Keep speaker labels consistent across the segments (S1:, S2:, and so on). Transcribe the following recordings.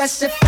S1: Let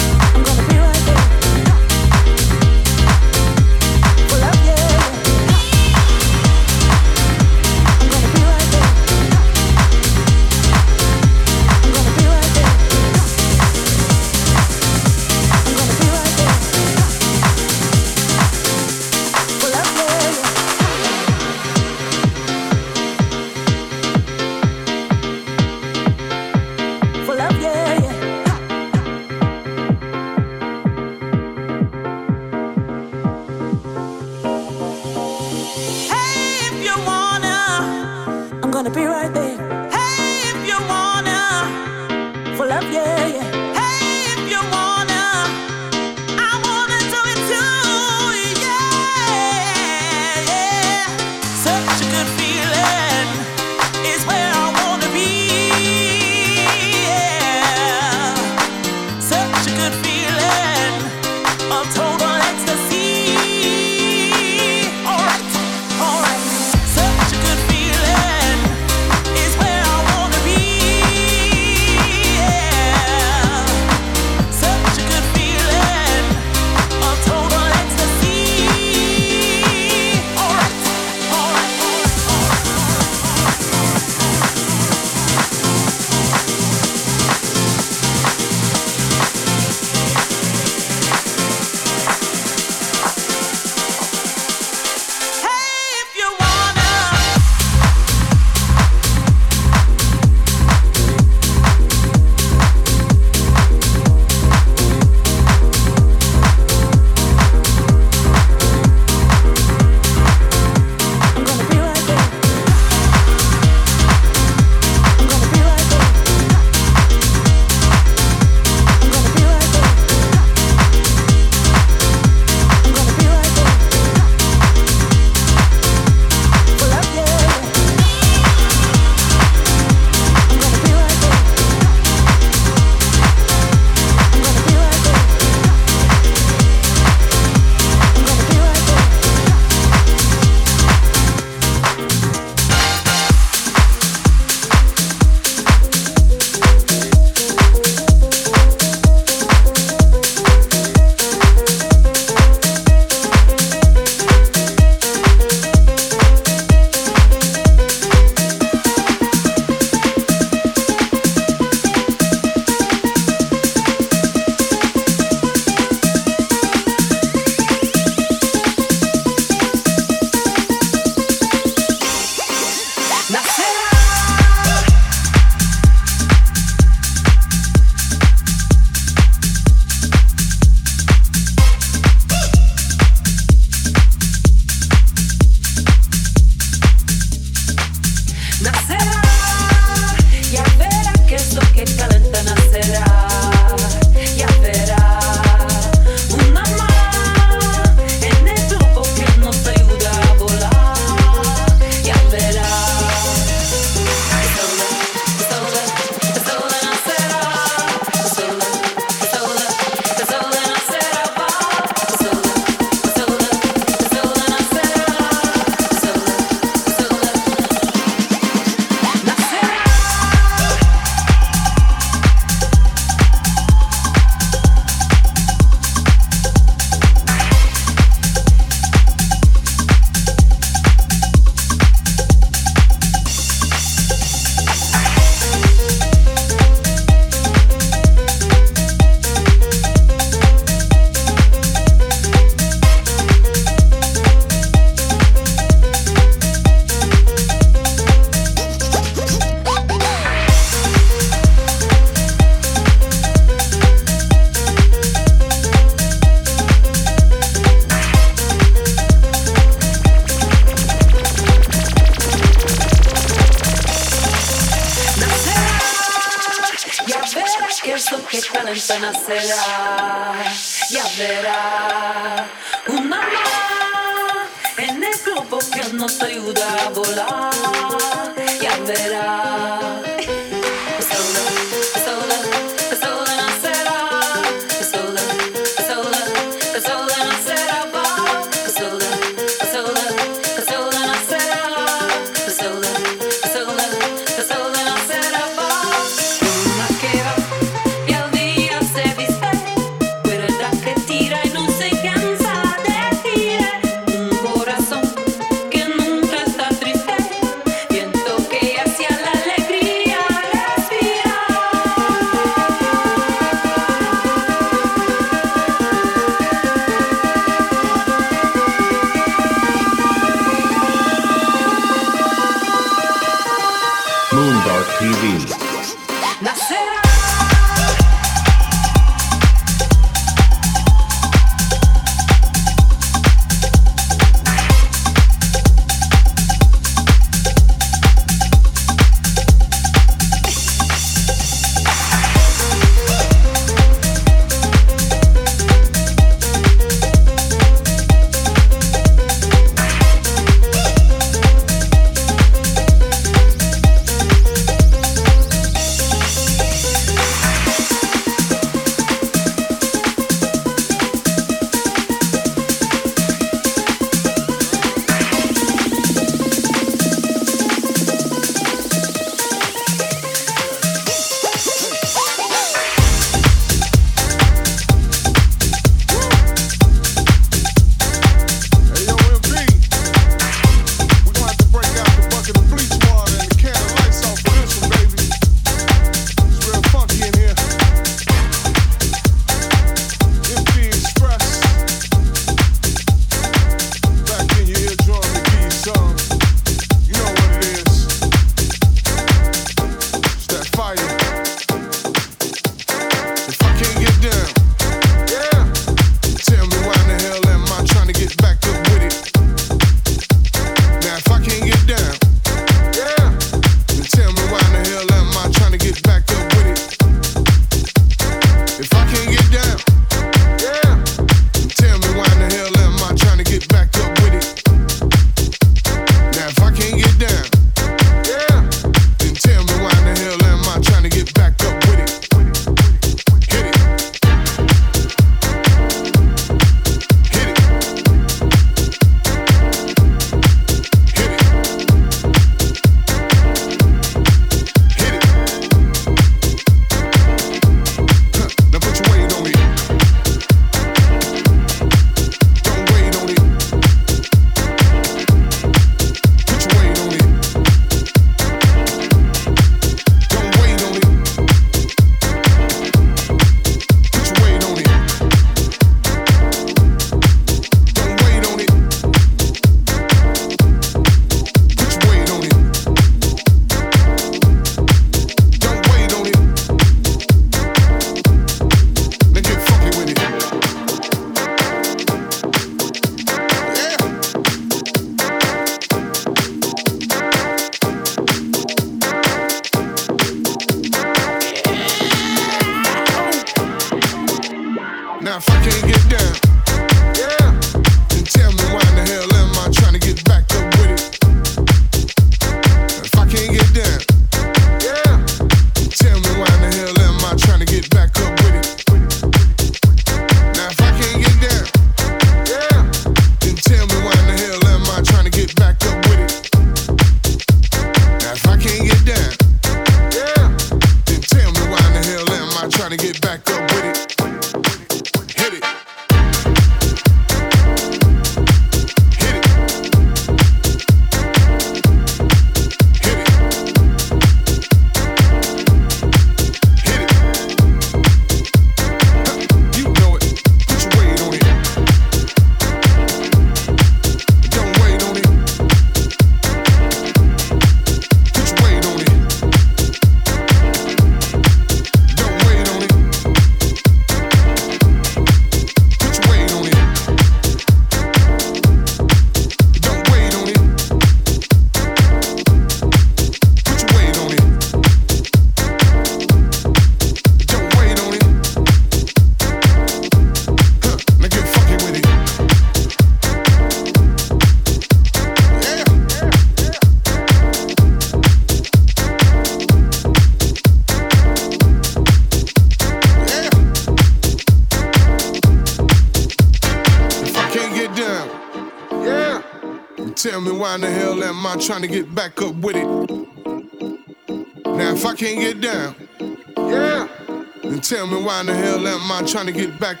S2: trying to get back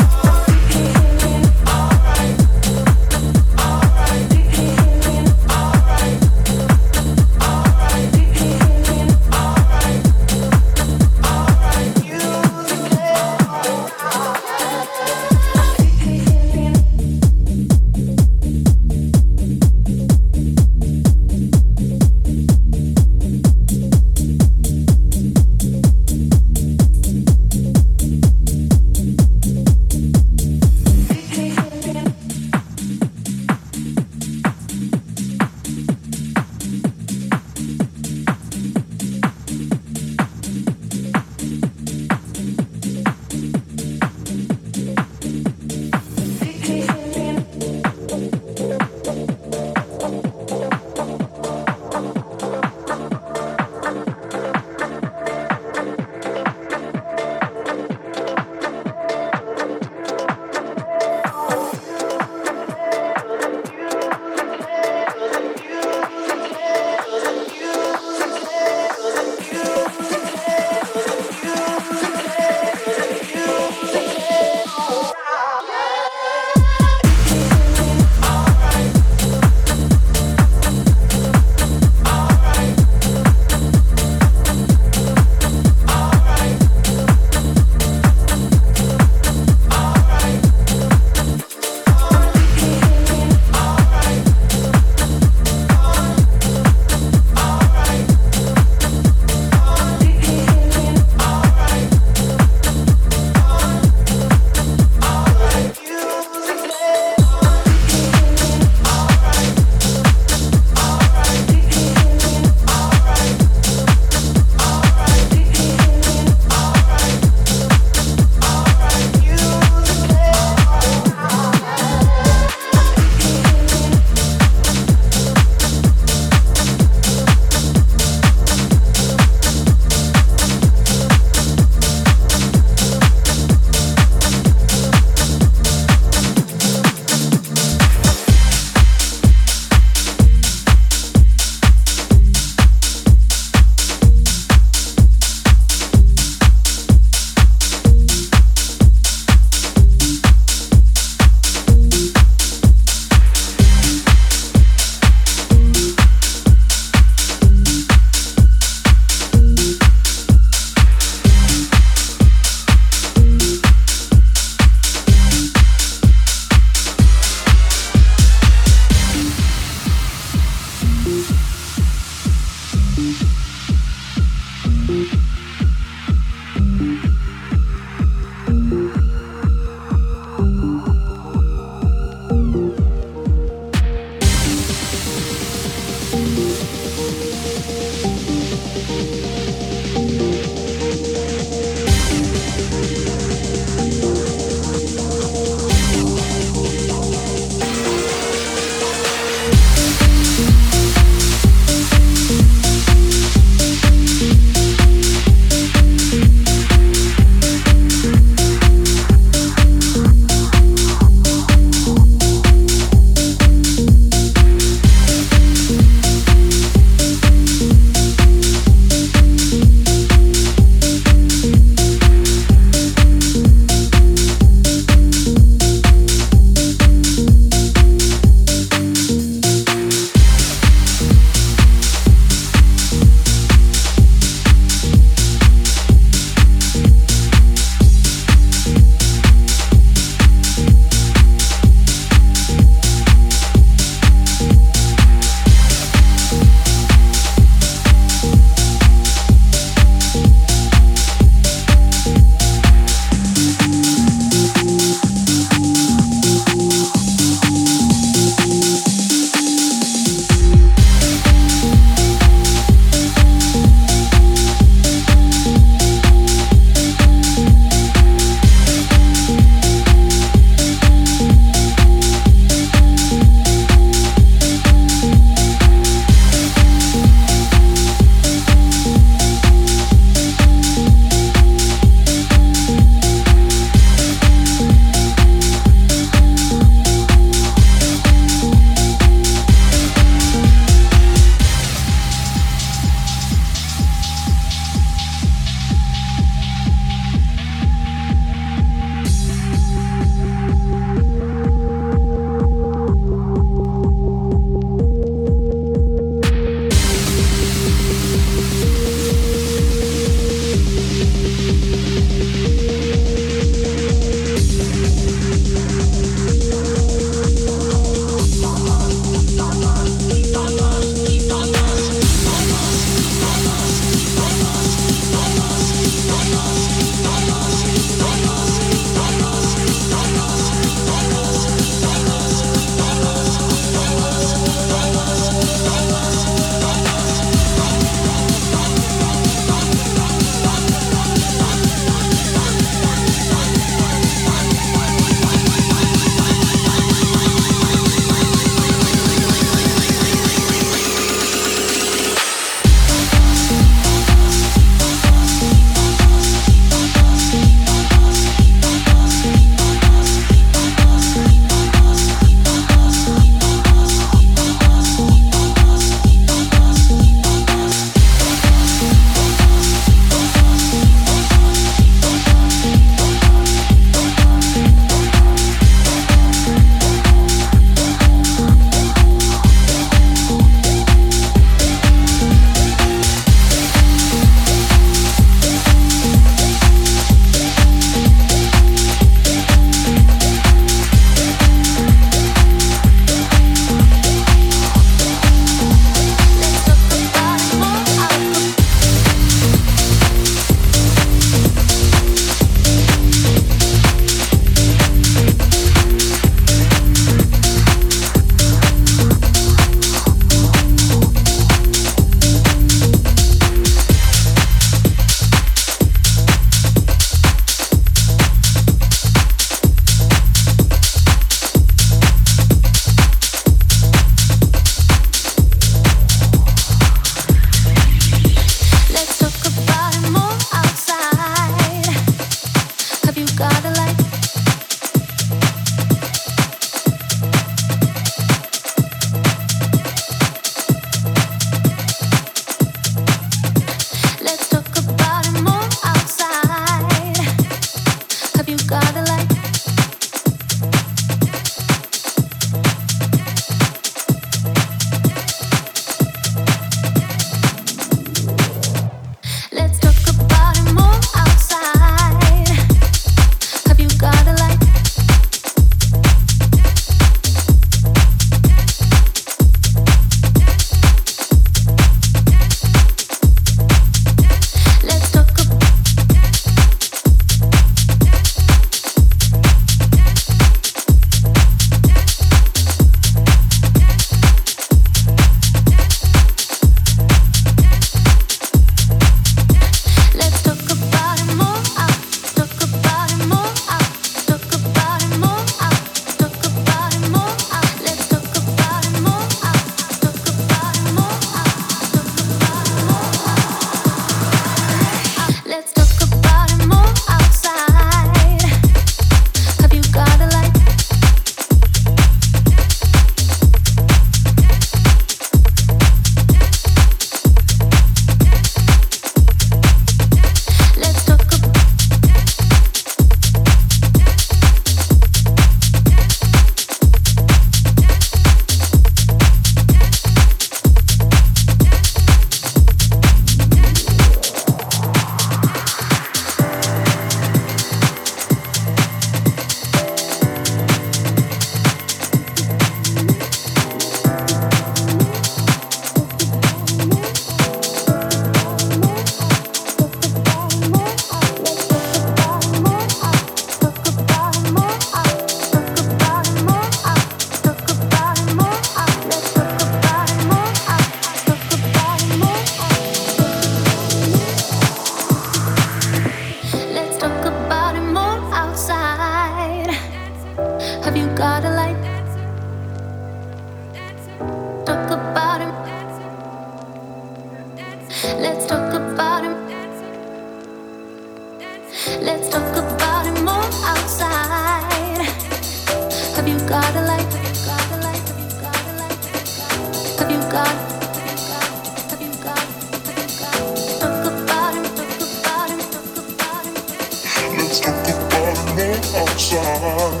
S3: outside.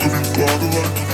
S3: Everybody like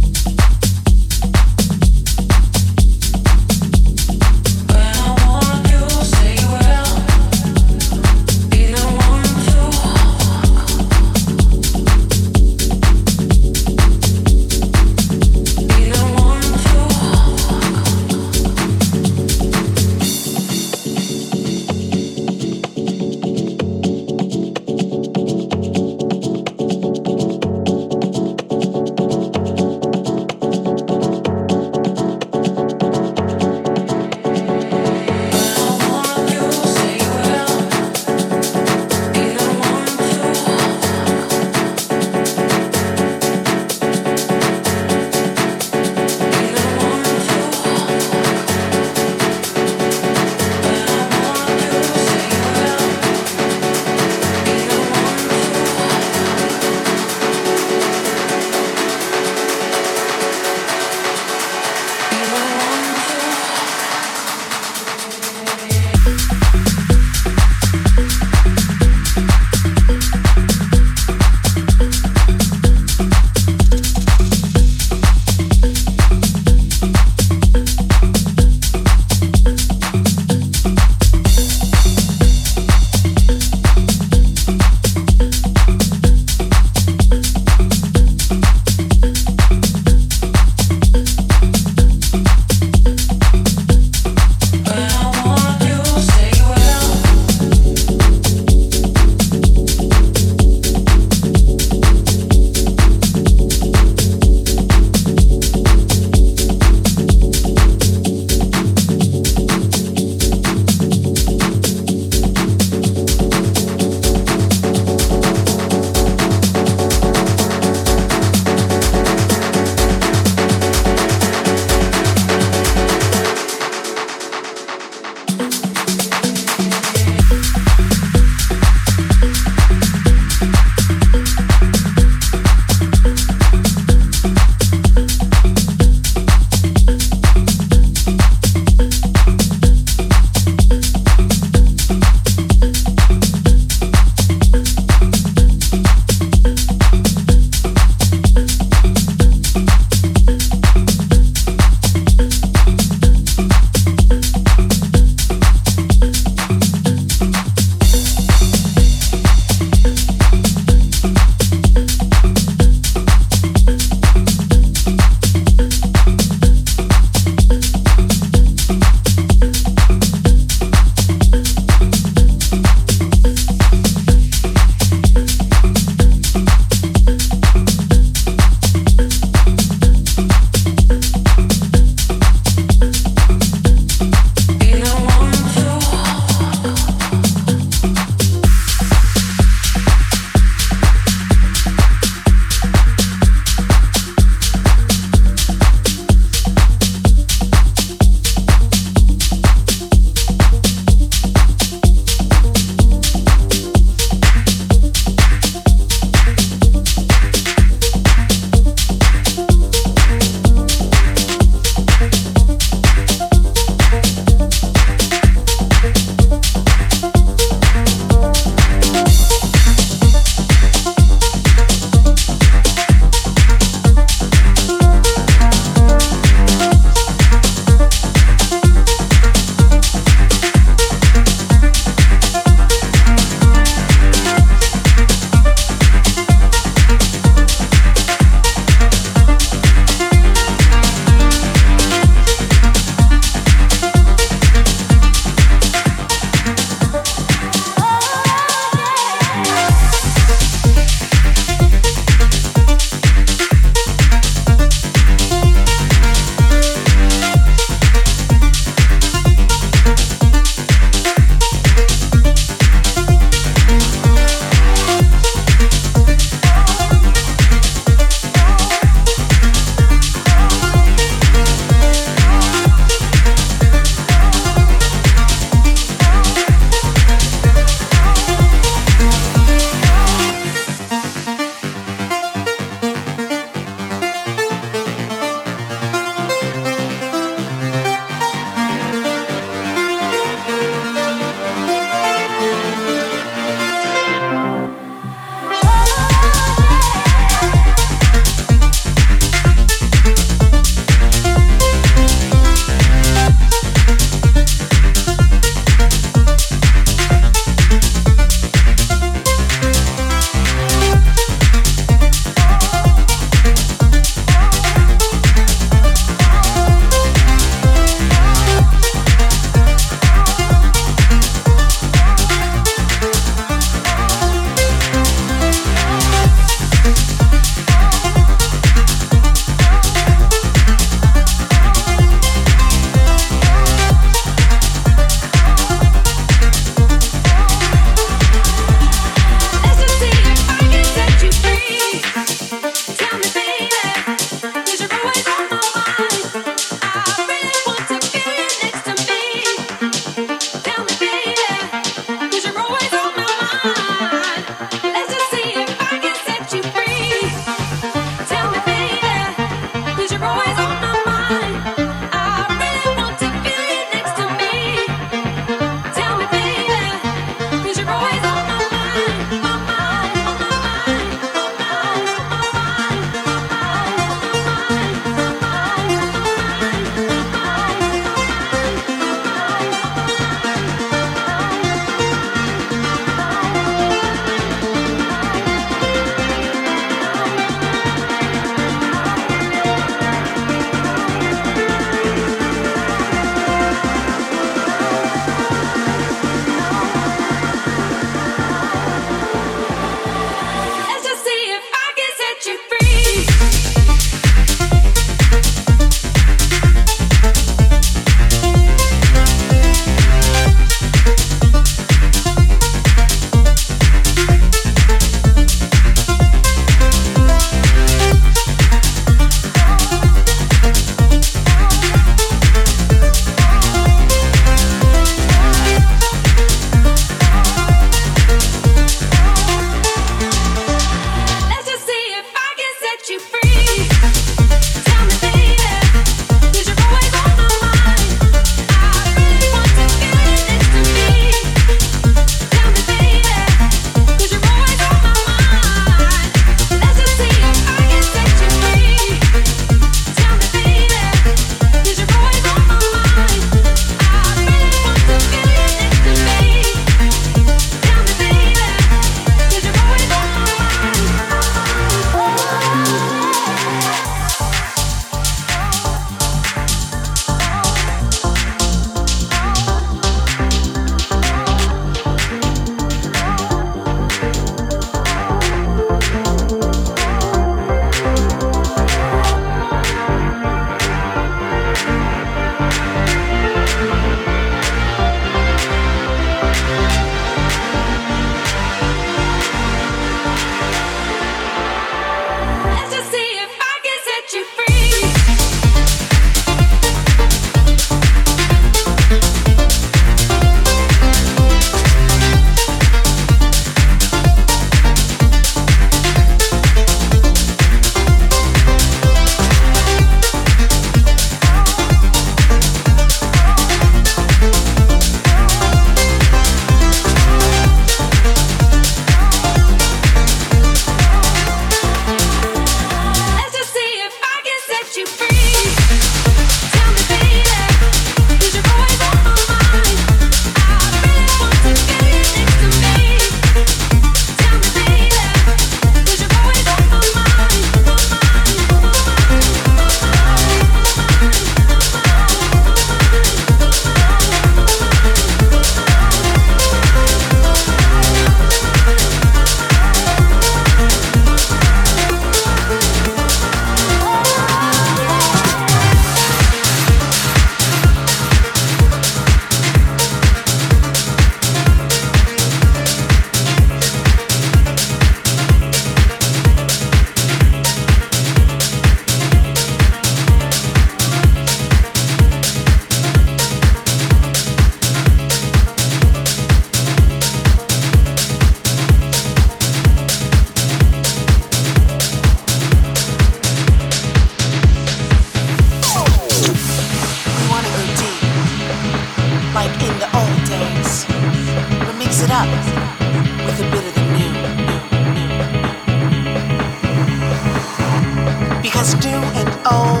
S4: Do and O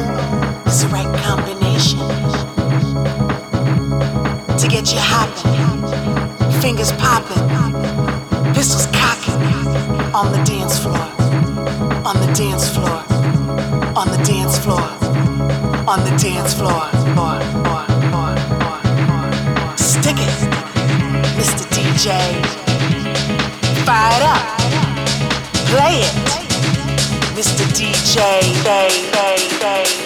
S4: is right combination to get you hopping, fingers popping, pistols cocking on the dance floor, on the dance floor, on the dance floor, on the dance floor. Stick it, Mr. DJ. Fire it up, play it. DJ. Day, day, day.